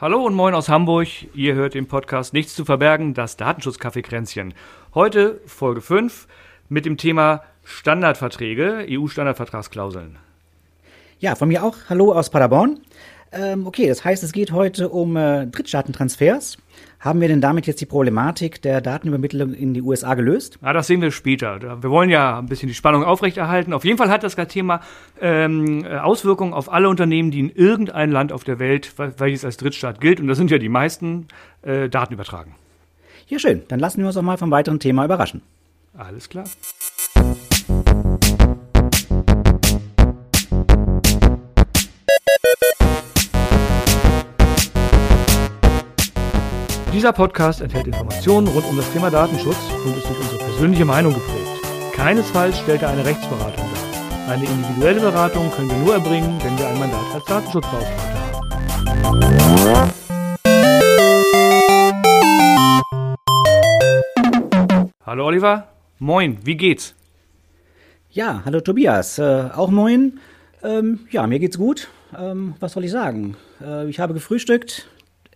Hallo und moin aus Hamburg. Ihr hört den Podcast Nichts zu verbergen, das Datenschutzkaffeekränzchen. Heute Folge 5 mit dem Thema Standardverträge, EU-Standardvertragsklauseln. Ja, von mir auch. Hallo aus Paderborn. Ähm, okay, das heißt, es geht heute um äh, Drittstaatentransfers. Haben wir denn damit jetzt die Problematik der Datenübermittlung in die USA gelöst? Ja, das sehen wir später. Wir wollen ja ein bisschen die Spannung aufrechterhalten. Auf jeden Fall hat das Thema ähm, Auswirkungen auf alle Unternehmen, die in irgendein Land auf der Welt, welches als Drittstaat gilt, und das sind ja die meisten, äh, Daten übertragen. Ja, schön. Dann lassen wir uns auch mal vom weiteren Thema überraschen. Alles klar. Dieser Podcast enthält Informationen rund um das Thema Datenschutz und ist durch unsere persönliche Meinung geprägt. Keinesfalls stellt er eine Rechtsberatung dar. Eine individuelle Beratung können wir nur erbringen, wenn wir ein Mandat als Datenschutzbeauftragter haben. Hallo Oliver, moin, wie geht's? Ja, hallo Tobias, äh, auch moin. Ähm, ja, mir geht's gut. Ähm, was soll ich sagen? Äh, ich habe gefrühstückt.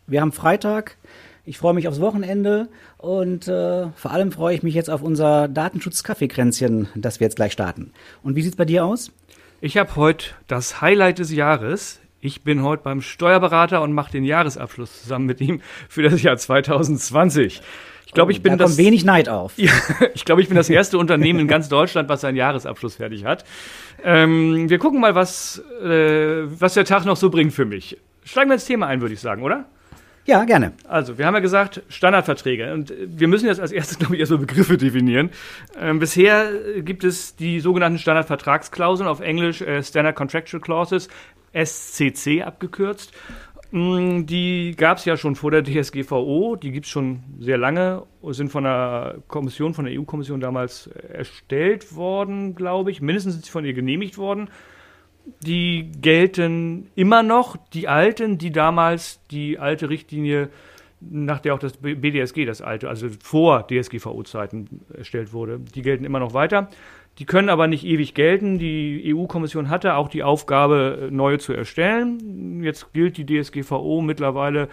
Wir haben Freitag. Ich freue mich aufs Wochenende und äh, vor allem freue ich mich jetzt auf unser Datenschutz-Kaffeekränzchen, das wir jetzt gleich starten. Und wie sieht's bei dir aus? Ich habe heute das Highlight des Jahres. Ich bin heute beim Steuerberater und mache den Jahresabschluss zusammen mit ihm für das Jahr 2020. Ich glaube, oh, ich bin da das. wenig Neid auf. Ja, ich glaube, ich bin das erste Unternehmen in ganz Deutschland, was seinen Jahresabschluss fertig hat. Ähm, wir gucken mal, was, äh, was der Tag noch so bringt für mich. Steigen wir ins Thema ein, würde ich sagen, oder? Ja, gerne. Also, wir haben ja gesagt, Standardverträge. Und wir müssen jetzt als erstes, glaube ich, erstmal Begriffe definieren. Ähm, bisher gibt es die sogenannten Standardvertragsklauseln, auf Englisch äh, Standard Contractual Clauses, SCC abgekürzt. Mm, die gab es ja schon vor der DSGVO, die gibt es schon sehr lange, sind von der Kommission, von der EU-Kommission damals erstellt worden, glaube ich. Mindestens sind sie von ihr genehmigt worden die gelten immer noch, die alten, die damals die alte Richtlinie, nach der auch das BDSG, das alte, also vor DSGVO-Zeiten erstellt wurde, die gelten immer noch weiter. Die können aber nicht ewig gelten. Die EU-Kommission hatte auch die Aufgabe, neue zu erstellen. Jetzt gilt die DSGVO mittlerweile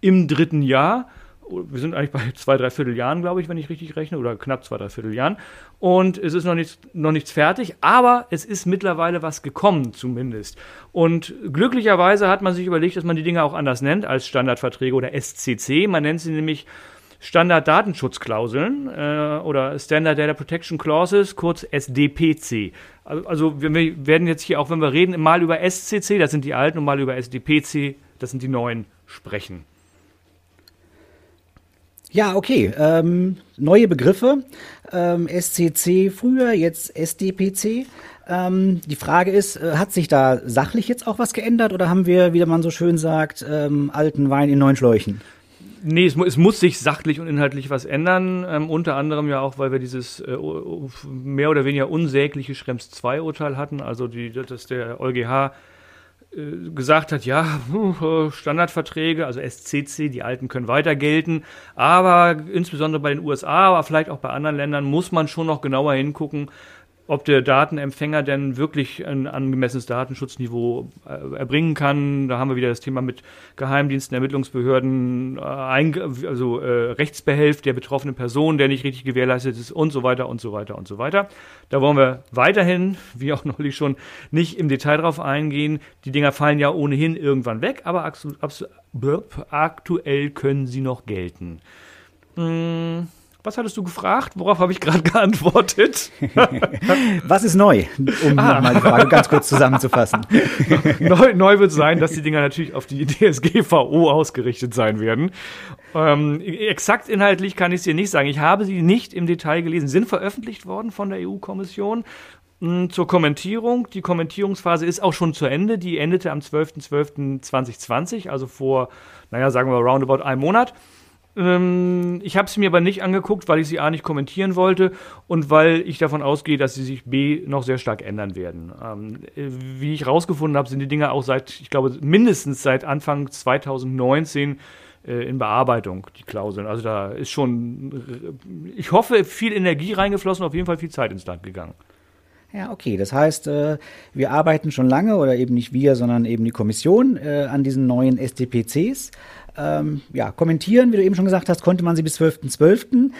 im dritten Jahr wir sind eigentlich bei zwei, drei Vierteljahren, glaube ich, wenn ich richtig rechne, oder knapp zwei, drei Vierteljahren. Und es ist noch nichts, noch nichts fertig, aber es ist mittlerweile was gekommen, zumindest. Und glücklicherweise hat man sich überlegt, dass man die Dinge auch anders nennt als Standardverträge oder SCC. Man nennt sie nämlich Standard-Datenschutzklauseln äh, oder Standard Data Protection Clauses, kurz SDPC. Also wir werden jetzt hier auch, wenn wir reden, mal über SCC, das sind die alten, und mal über SDPC, das sind die neuen, sprechen. Ja, okay. Ähm, neue Begriffe. Ähm, SCC früher, jetzt SDPC. Ähm, die Frage ist, äh, hat sich da sachlich jetzt auch was geändert oder haben wir, wie man so schön sagt, ähm, alten Wein in neuen Schläuchen? Nee, es, es, muss sich sachlich und inhaltlich was ändern. Ähm, unter anderem ja auch, weil wir dieses äh, mehr oder weniger unsägliche Schrems 2 Urteil hatten, also die, dass der EuGH gesagt hat, ja, äh, Standardverträge, also SCC, die alten können weiter gelten, aber insbesondere bei den USA, aber vielleicht auch bei anderen Ländern muss man schon noch genauer hingucken, ob der Datenempfänger denn wirklich ein angemessenes Datenschutzniveau äh, erbringen kann. Da haben wir wieder das Thema mit Geheimdiensten, Ermittlungsbehörden, äh, also äh, Rechtsbehelf der betroffenen Person, der nicht richtig gewährleistet ist und so weiter und so weiter und so weiter. Da wollen wir weiterhin, wie auch neulich schon, nicht im Detail drauf eingehen. Die Dinger fallen ja ohnehin irgendwann weg, aber aktuell können sie noch gelten. Hm. Was hattest du gefragt? Worauf habe ich gerade geantwortet? Was ist neu? Um ah. mal die Frage ganz kurz zusammenzufassen. neu, neu, wird sein, dass die Dinger natürlich auf die DSGVO ausgerichtet sein werden. Ähm, exakt inhaltlich kann ich es dir nicht sagen. Ich habe sie nicht im Detail gelesen. Sind veröffentlicht worden von der EU-Kommission hm, zur Kommentierung. Die Kommentierungsphase ist auch schon zu Ende. Die endete am 12.12.2020, also vor, naja, sagen wir roundabout einem Monat. Ähm, ich habe sie mir aber nicht angeguckt, weil ich sie A nicht kommentieren wollte und weil ich davon ausgehe, dass sie sich B noch sehr stark ändern werden. Ähm, wie ich rausgefunden habe, sind die Dinge auch seit, ich glaube, mindestens seit Anfang 2019 äh, in Bearbeitung, die Klauseln. Also da ist schon, ich hoffe, viel Energie reingeflossen, auf jeden Fall viel Zeit ins Land gegangen. Ja, okay. Das heißt, äh, wir arbeiten schon lange, oder eben nicht wir, sondern eben die Kommission äh, an diesen neuen SDPCs. Ähm, ja, kommentieren, wie du eben schon gesagt hast, konnte man sie bis 12.12. .12.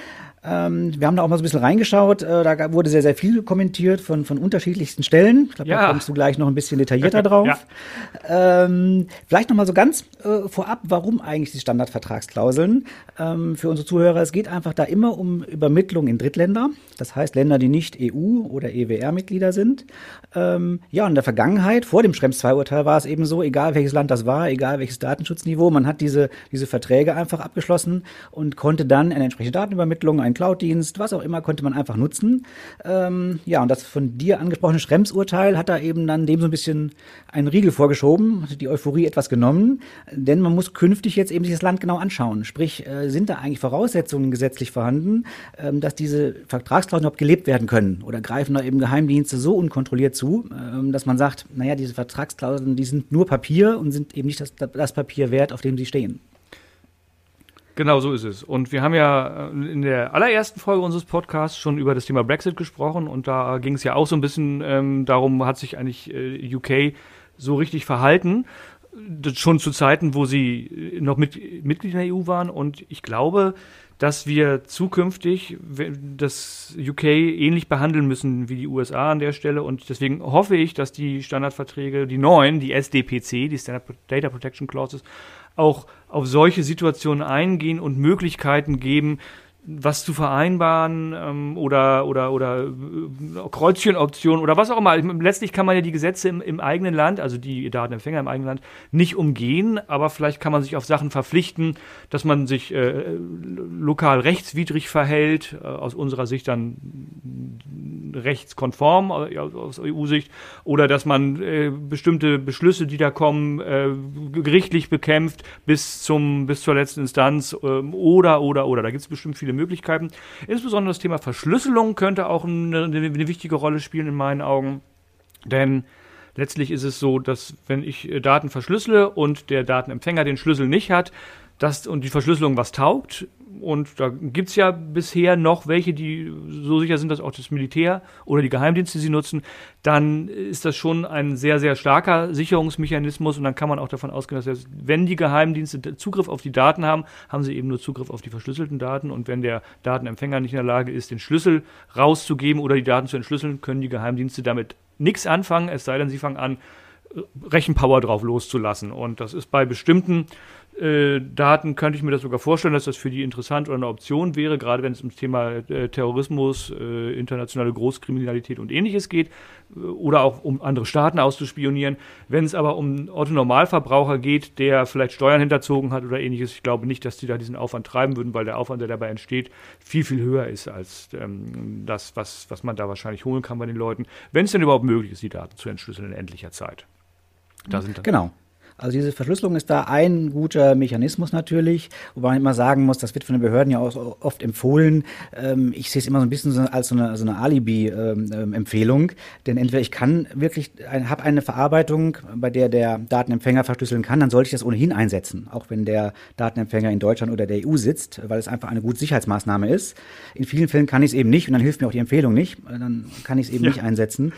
Ähm, wir haben da auch mal so ein bisschen reingeschaut. Äh, da wurde sehr, sehr viel kommentiert von, von unterschiedlichsten Stellen. Ich glaube, ja. da kommst du gleich noch ein bisschen detaillierter drauf. ja. ähm, vielleicht noch mal so ganz äh, vorab, warum eigentlich die Standardvertragsklauseln? Ähm, für unsere Zuhörer, es geht einfach da immer um Übermittlung in Drittländer. Das heißt, Länder, die nicht EU- oder EWR-Mitglieder sind. Ähm, ja, in der Vergangenheit, vor dem Schrems II-Urteil, war es eben so, egal welches Land das war, egal welches Datenschutzniveau, man hat diese, diese Verträge einfach abgeschlossen und konnte dann eine entsprechende Datenübermittlung, ein Cloud-Dienst, was auch immer, konnte man einfach nutzen. Ähm, ja, und das von dir angesprochene Schrems-Urteil hat da eben dann dem so ein bisschen einen Riegel vorgeschoben, hat die Euphorie etwas genommen, denn man muss künftig jetzt eben sich das Land genau anschauen. Sprich, äh, sind da eigentlich Voraussetzungen gesetzlich vorhanden, ähm, dass diese Vertragsklauseln überhaupt gelebt werden können? Oder greifen da eben Geheimdienste so unkontrolliert zu, ähm, dass man sagt, naja, diese Vertragsklauseln, die sind nur Papier und sind eben nicht das, das Papier wert, auf dem sie stehen? Genau so ist es. Und wir haben ja äh, in der allerersten Folge unseres Podcasts schon über das Thema Brexit gesprochen und da ging es ja auch so ein bisschen ähm, darum, hat sich eigentlich äh, UK so richtig verhalten. Das schon zu Zeiten, wo sie äh, noch mit, Mitglied in der EU waren. Und ich glaube, dass wir zukünftig das UK ähnlich behandeln müssen wie die USA an der Stelle. Und deswegen hoffe ich, dass die Standardverträge, die neuen, die SDPC, die Standard Data Protection Clauses, auch auf solche Situationen eingehen und Möglichkeiten geben, was zu vereinbaren ähm, oder oder oder äh, Kreuzchenoptionen oder was auch immer. Letztlich kann man ja die Gesetze im, im eigenen Land, also die Datenempfänger im eigenen Land, nicht umgehen, aber vielleicht kann man sich auf Sachen verpflichten, dass man sich äh, lokal rechtswidrig verhält, äh, aus unserer Sicht dann rechtskonform äh, aus EU-Sicht, oder dass man äh, bestimmte Beschlüsse, die da kommen, äh, gerichtlich bekämpft bis zum bis zur letzten Instanz ähm, oder oder oder. Da gibt es bestimmt viele Möglichkeiten. Insbesondere das Thema Verschlüsselung könnte auch eine, eine wichtige Rolle spielen in meinen Augen. Denn letztlich ist es so, dass wenn ich äh, Daten verschlüssele und der Datenempfänger den Schlüssel nicht hat, dass und die Verschlüsselung was taugt, und da gibt es ja bisher noch welche, die so sicher sind, dass auch das Militär oder die Geheimdienste sie nutzen, dann ist das schon ein sehr, sehr starker Sicherungsmechanismus und dann kann man auch davon ausgehen, dass jetzt, wenn die Geheimdienste Zugriff auf die Daten haben, haben sie eben nur Zugriff auf die verschlüsselten Daten und wenn der Datenempfänger nicht in der Lage ist, den Schlüssel rauszugeben oder die Daten zu entschlüsseln, können die Geheimdienste damit nichts anfangen, es sei denn, sie fangen an, Rechenpower drauf loszulassen. Und das ist bei bestimmten äh, Daten könnte ich mir das sogar vorstellen, dass das für die interessant oder eine Option wäre, gerade wenn es ums Thema äh, Terrorismus, äh, internationale Großkriminalität und ähnliches geht, oder auch um andere Staaten auszuspionieren. Wenn es aber um Otto Normalverbraucher geht, der vielleicht Steuern hinterzogen hat oder ähnliches, ich glaube nicht, dass die da diesen Aufwand treiben würden, weil der Aufwand, der dabei entsteht, viel, viel höher ist als ähm, das, was, was man da wahrscheinlich holen kann bei den Leuten, wenn es denn überhaupt möglich ist, die Daten zu entschlüsseln in endlicher Zeit. Da sind genau. Also diese Verschlüsselung ist da ein guter Mechanismus natürlich, wobei man immer sagen muss, das wird von den Behörden ja auch oft empfohlen. Ähm, ich sehe es immer so ein bisschen als so eine, so eine Alibi-Empfehlung, denn entweder ich kann wirklich, habe eine Verarbeitung, bei der der Datenempfänger verschlüsseln kann, dann sollte ich das ohnehin einsetzen, auch wenn der Datenempfänger in Deutschland oder der EU sitzt, weil es einfach eine gute Sicherheitsmaßnahme ist. In vielen Fällen kann ich es eben nicht und dann hilft mir auch die Empfehlung nicht, dann kann ich es eben ja. nicht einsetzen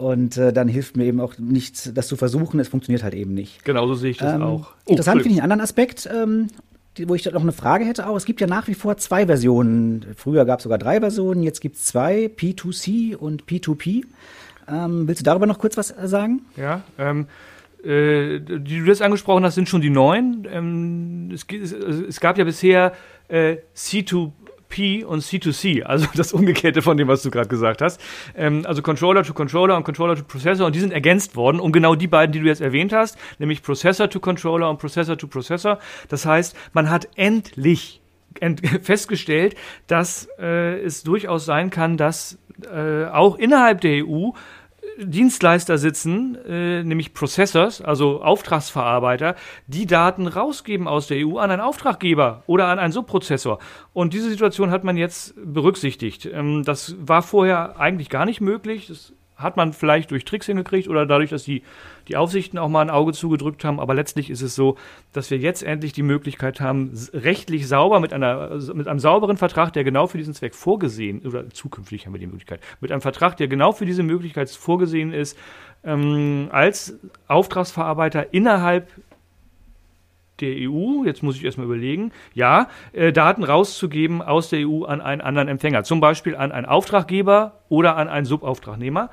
und äh, dann hilft mir eben auch nichts, das zu versuchen, es funktioniert halt eben nicht. Genau Genauso sehe ich das ähm, auch. Oh, interessant finde ich einen anderen Aspekt, ähm, die, wo ich noch eine Frage hätte auch. Es gibt ja nach wie vor zwei Versionen. Früher gab es sogar drei Versionen, jetzt gibt es zwei, P2C und P2P. Ähm, willst du darüber noch kurz was sagen? Ja, ähm, äh, die du jetzt angesprochen hast, sind schon die neuen. Ähm, es, es, es, gab ja bisher äh, C2 P und C2C, also das Umgekehrte von dem, was du gerade gesagt hast. Ähm, also Controller to Controller und Controller to Processor und die sind ergänzt worden um genau die beiden, die du jetzt erwähnt hast, nämlich Processor to Controller und Processor to Processor. Das heißt, man hat endlich festgestellt, dass äh, es durchaus sein kann, dass äh, auch innerhalb der EU Dienstleister sitzen, äh, nämlich Processors, also Auftragsverarbeiter, die Daten rausgeben aus der EU an einen Auftraggeber oder an einen Subprozessor. Und diese Situation hat man jetzt berücksichtigt. Ähm, das war vorher eigentlich gar nicht möglich. Das hat man vielleicht durch Tricks hingekriegt oder dadurch, dass die, die Aufsichten auch mal ein Auge zugedrückt haben. Aber letztlich ist es so, dass wir jetzt endlich die Möglichkeit haben, rechtlich sauber mit, einer, mit einem sauberen Vertrag, der genau für diesen Zweck vorgesehen, oder zukünftig haben wir die Möglichkeit, mit einem Vertrag, der genau für diese Möglichkeit vorgesehen ist, ähm, als Auftragsverarbeiter innerhalb der EU, jetzt muss ich erstmal überlegen, ja, äh, Daten rauszugeben aus der EU an einen anderen Empfänger, zum Beispiel an einen Auftraggeber oder an einen Subauftragnehmer.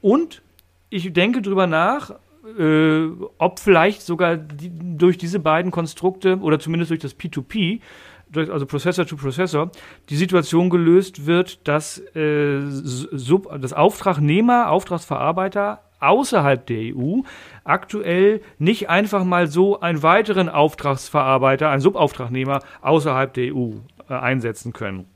Und ich denke darüber nach, äh, ob vielleicht sogar die, durch diese beiden Konstrukte oder zumindest durch das P2P, durch, also Processor to Processor, die Situation gelöst wird, dass äh, Sub, das Auftragnehmer, Auftragsverarbeiter außerhalb der EU aktuell nicht einfach mal so einen weiteren Auftragsverarbeiter, einen Subauftragnehmer außerhalb der EU äh, einsetzen können.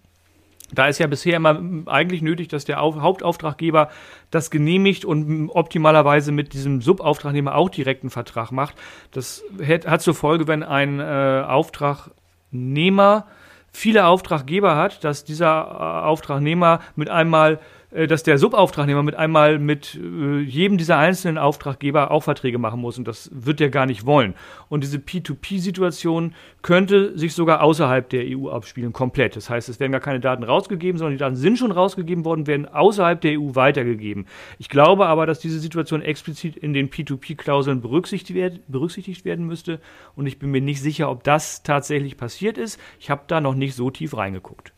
Da ist ja bisher immer eigentlich nötig, dass der Hauptauftraggeber das genehmigt und optimalerweise mit diesem Subauftragnehmer auch direkten Vertrag macht. Das hat zur Folge, wenn ein äh, Auftragnehmer viele Auftraggeber hat, dass dieser äh, Auftragnehmer mit einmal dass der Subauftragnehmer mit einmal mit äh, jedem dieser einzelnen Auftraggeber auch Verträge machen muss und das wird er gar nicht wollen. Und diese P2P-Situation könnte sich sogar außerhalb der EU abspielen, komplett. Das heißt, es werden gar keine Daten rausgegeben, sondern die Daten sind schon rausgegeben worden, werden außerhalb der EU weitergegeben. Ich glaube aber, dass diese Situation explizit in den P2P-Klauseln berücksichtigt, berücksichtigt werden müsste und ich bin mir nicht sicher, ob das tatsächlich passiert ist. Ich habe da noch nicht so tief reingeguckt.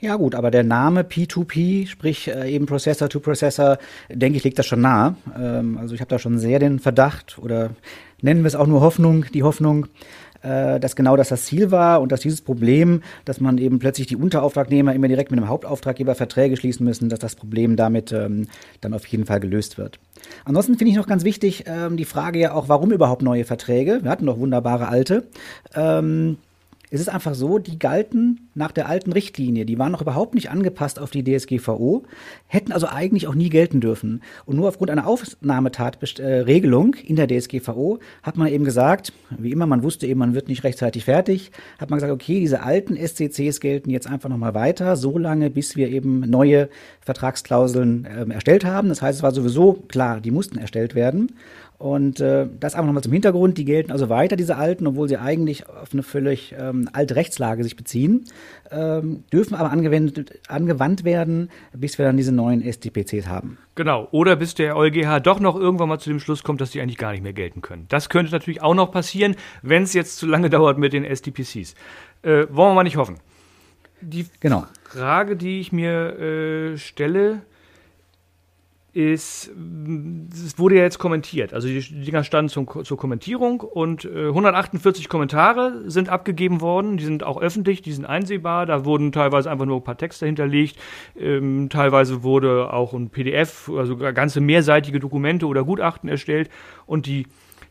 Ja gut, aber der Name P2P, sprich äh, eben Processor to Processor, denke ich, liegt das schon nah. Ähm, also ich habe da schon sehr den Verdacht oder nennen wir es auch nur Hoffnung, die Hoffnung, äh, dass genau das das Ziel war und dass dieses Problem, dass man eben plötzlich die Unterauftragnehmer immer direkt mit dem Hauptauftraggeber Verträge schließen müssen, dass das Problem damit ähm, dann auf jeden Fall gelöst wird. Ansonsten finde ich noch ganz wichtig ähm, die Frage ja auch, warum überhaupt neue Verträge? Wir hatten doch wunderbare alte. Ähm, es ist einfach so, die galten nach der alten Richtlinie. Die waren noch überhaupt nicht angepasst auf die DSGVO, hätten also eigentlich auch nie gelten dürfen. Und nur aufgrund einer Aufnahmetatregelung in der DSGVO hat man eben gesagt, wie immer, man wusste eben, man wird nicht rechtzeitig fertig, hat man gesagt, okay, diese alten SCCs gelten jetzt einfach nochmal weiter, so lange, bis wir eben neue Vertragsklauseln äh, erstellt haben. Das heißt, es war sowieso klar, die mussten erstellt werden. Und äh, das einfach nochmal zum Hintergrund. Die gelten also weiter, diese alten, obwohl sie eigentlich auf eine völlig ähm, alte Rechtslage sich beziehen, ähm, dürfen aber angewendet, angewandt werden, bis wir dann diese neuen SDPCs haben. Genau. Oder bis der EuGH doch noch irgendwann mal zu dem Schluss kommt, dass die eigentlich gar nicht mehr gelten können. Das könnte natürlich auch noch passieren, wenn es jetzt zu lange dauert mit den SDPCs. Äh, wollen wir mal nicht hoffen. Die genau. Frage, die ich mir äh, stelle, ist, es wurde ja jetzt kommentiert. Also die Dinger standen zum, zur Kommentierung und äh, 148 Kommentare sind abgegeben worden. Die sind auch öffentlich, die sind einsehbar. Da wurden teilweise einfach nur ein paar Texte hinterlegt. Ähm, teilweise wurde auch ein PDF, also ganze mehrseitige Dokumente oder Gutachten erstellt. Und die,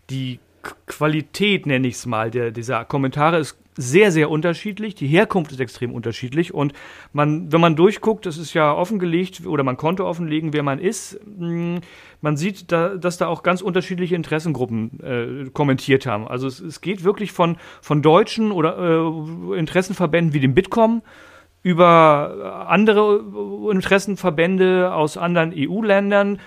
die Qualität, nenne ich es mal, der, dieser Kommentare ist sehr, sehr unterschiedlich. Die Herkunft ist extrem unterschiedlich. Und man, wenn man durchguckt, das ist ja offengelegt oder man konnte offenlegen, wer man ist, mm, man sieht, da, dass da auch ganz unterschiedliche Interessengruppen äh, kommentiert haben. Also es, es, geht wirklich von, von deutschen oder äh, Interessenverbänden wie dem Bitkom über andere Interessenverbände aus anderen EU-Ländern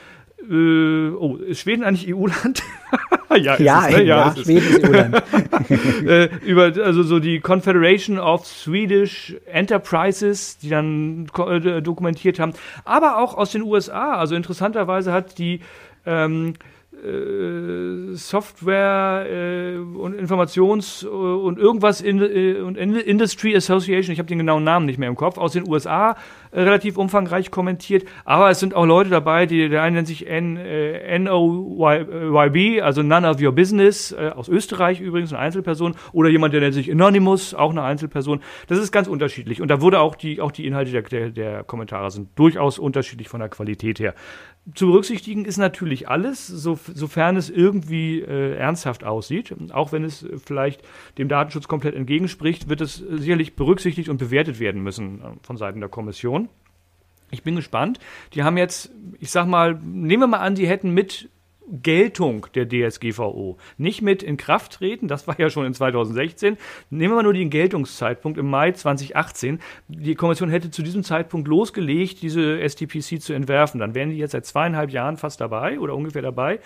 äh, oh, ist Schweden eigentlich EU-Land? ja, ja, es, ne? ja, ja Schweden ist EU-Land. äh, über also so die Confederation of Swedish Enterprises, die dann äh, dokumentiert haben, aber auch aus den USA. Also interessanterweise hat die ähm, äh, Software äh, und Informations- und irgendwas in, äh, und Industry Association, ich habe den genauen Namen nicht mehr im Kopf, aus den USA äh, relativ umfangreich kommentiert. Aber es sind auch Leute dabei, die, der eine nennt sich N, äh, NOYB, also None of Your Business, äh, aus Österreich übrigens, eine Einzelperson, oder jemand, der nennt sich Anonymous, auch eine Einzelperson. Das ist ganz unterschiedlich. Und da wurde auch die, auch die Inhalte der, der, der Kommentare sind durchaus unterschiedlich von der Qualität her. Zu berücksichtigen ist natürlich alles, so, sofern es irgendwie äh, ernsthaft aussieht. Auch wenn es vielleicht dem Datenschutz komplett entgegenspricht, wird es sicherlich berücksichtigt und bewertet werden müssen äh, von Seiten der Kommission. Ich bin gespannt. Die haben jetzt, ich sag mal, nehmen wir mal an, die hätten mit Geltung der DSGVO. Nicht mit Inkrafttreten, das war ja schon in 2016. Nehmen wir nur den Geltungszeitpunkt im Mai 2018. Die Kommission hätte zu diesem Zeitpunkt losgelegt, diese STPC zu entwerfen. Dann wären die jetzt seit zweieinhalb Jahren fast dabei oder ungefähr dabei.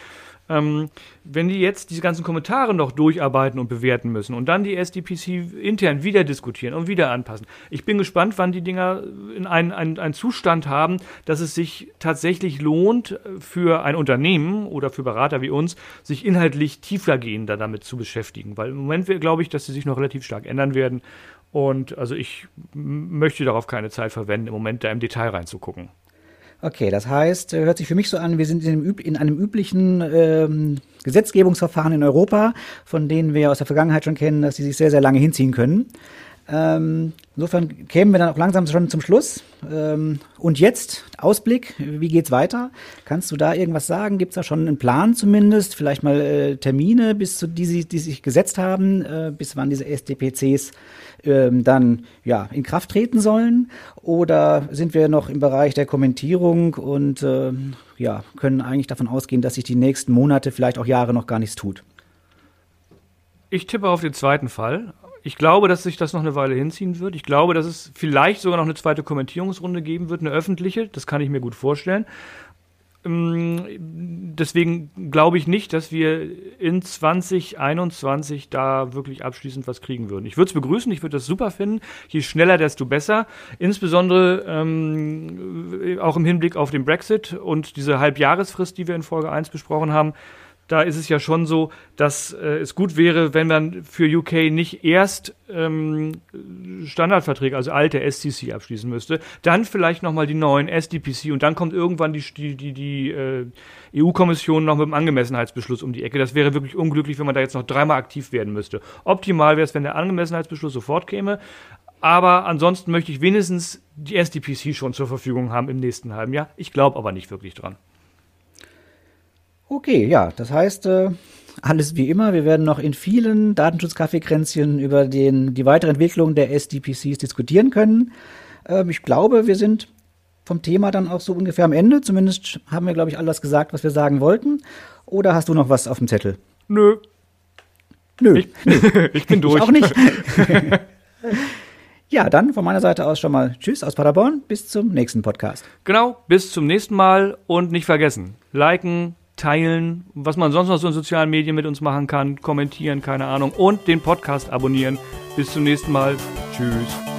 Ähm, wenn die jetzt diese ganzen Kommentare noch durcharbeiten und bewerten müssen und dann die SDPC intern wieder diskutieren und wieder anpassen. Ich bin gespannt, wann die Dinger in einen, einen, einen Zustand haben, dass es sich tatsächlich lohnt, für ein Unternehmen oder für Berater wie uns, sich inhaltlich tiefergehender damit zu beschäftigen. Weil im Moment glaube ich, dass sie sich noch relativ stark ändern werden. Und also ich möchte darauf keine Zeit verwenden, im Moment da im Detail reinzugucken. Okay, das heißt, äh, hört sich für mich so an, wir sind in einem, in einem üblichen ähm, Gesetzgebungsverfahren in Europa, von denen wir aus der Vergangenheit schon kennen, dass sie sich sehr, sehr lange hinziehen können. Ähm, insofern kämen wir dann auch langsam schon zum Schluss. Ähm, und jetzt Ausblick, wie geht's weiter? Kannst du da irgendwas sagen? Gibt es da schon einen Plan zumindest? Vielleicht mal äh, Termine, bis zu die sie die sich gesetzt haben, äh, bis wann diese SDPCs äh, dann ja in Kraft treten sollen? Oder sind wir noch im Bereich der Kommentierung und äh, ja können eigentlich davon ausgehen, dass sich die nächsten Monate, vielleicht auch Jahre noch gar nichts tut? Ich tippe auf den zweiten Fall. Ich glaube, dass sich das noch eine Weile hinziehen wird. Ich glaube, dass es vielleicht sogar noch eine zweite Kommentierungsrunde geben wird, eine öffentliche. Das kann ich mir gut vorstellen. Ähm, deswegen glaube ich nicht, dass wir in 2021 da wirklich abschließend was kriegen würden. Ich würde es begrüßen, ich würde das super finden. Je schneller, desto besser. Insbesondere ähm, auch im Hinblick auf den Brexit und diese Halbjahresfrist, die wir in Folge 1 besprochen haben da ist es ja schon so, dass äh, es gut wäre, wenn man für UK nicht erst ähm, Standardverträge, also alte STC abschließen müsste, dann vielleicht nochmal die neuen SDPC und dann kommt irgendwann die, die, die, die äh, EU-Kommission noch mit dem Angemessenheitsbeschluss um die Ecke. Das wäre wirklich unglücklich, wenn man da jetzt noch dreimal aktiv werden müsste. Optimal wäre es, wenn der Angemessenheitsbeschluss sofort käme. Aber ansonsten möchte ich wenigstens die SDPC schon zur Verfügung haben im nächsten halben Jahr. Ich glaube aber nicht wirklich dran. Okay, ja, das heißt, äh, alles wie immer. Wir werden noch in vielen Datenschutzkaffeekränzchen über den, die weitere Entwicklung der SDPCs diskutieren können. Ähm, ich glaube, wir sind vom Thema dann auch so ungefähr am Ende. Zumindest haben wir, glaube ich, alles gesagt, was wir sagen wollten. Oder hast du noch was auf dem Zettel? Nö. Nö. Ich, ich bin durch. Ich auch nicht. ja, dann von meiner Seite aus schon mal Tschüss aus Paderborn. Bis zum nächsten Podcast. Genau, bis zum nächsten Mal und nicht vergessen, liken, teilen, was man sonst noch so in sozialen Medien mit uns machen kann, kommentieren, keine Ahnung, und den Podcast abonnieren. Bis zum nächsten Mal. Tschüss.